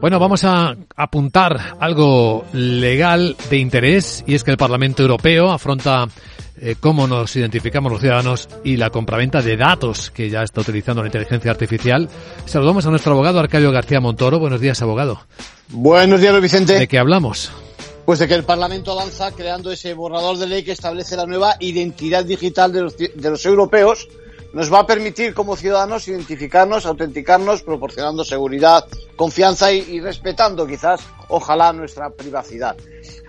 Bueno, vamos a apuntar algo legal de interés y es que el Parlamento Europeo afronta eh, cómo nos identificamos los ciudadanos y la compraventa de datos que ya está utilizando la inteligencia artificial. Saludamos a nuestro abogado Arcadio García Montoro. Buenos días, abogado. Buenos días, Vicente. ¿De qué hablamos? Pues de que el Parlamento avanza creando ese borrador de ley que establece la nueva identidad digital de los, de los europeos nos va a permitir como ciudadanos identificarnos, autenticarnos, proporcionando seguridad, confianza y, respetando quizás, ojalá, nuestra privacidad.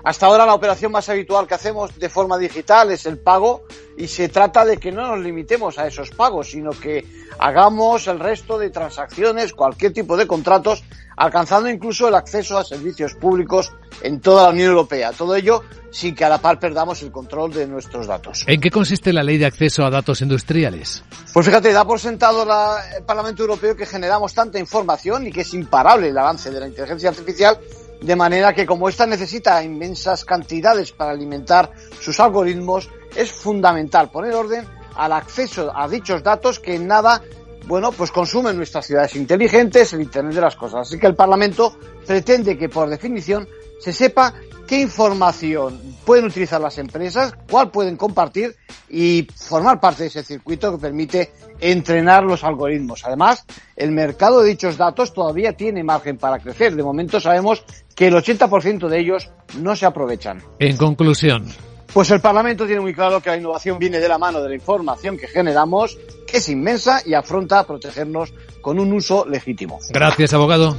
Hasta ahora la operación más habitual que hacemos de forma digital es el pago y se trata de que no nos limitemos a esos pagos, sino que hagamos el resto de transacciones, cualquier tipo de contratos, alcanzando incluso el acceso a servicios públicos en toda la Unión Europea. Todo ello sin que a la par perdamos el control de nuestros datos. ¿En qué consiste la ley de acceso a datos industriales? Pues fíjate, da por sentado la, el Parlamento Europeo que generamos tanta información y que es imparable el avance de la inteligencia artificial de manera que como ésta necesita inmensas cantidades para alimentar sus algoritmos, es fundamental poner orden al acceso a dichos datos que en nada, bueno, pues consumen nuestras ciudades inteligentes, el Internet de las cosas. Así que el Parlamento pretende que por definición se sepa qué información pueden utilizar las empresas, cuál pueden compartir y formar parte de ese circuito que permite entrenar los algoritmos. Además, el mercado de dichos datos todavía tiene margen para crecer. De momento sabemos que el 80% de ellos no se aprovechan. En conclusión. Pues el Parlamento tiene muy claro que la innovación viene de la mano de la información que generamos, que es inmensa y afronta a protegernos con un uso legítimo. Gracias, abogado.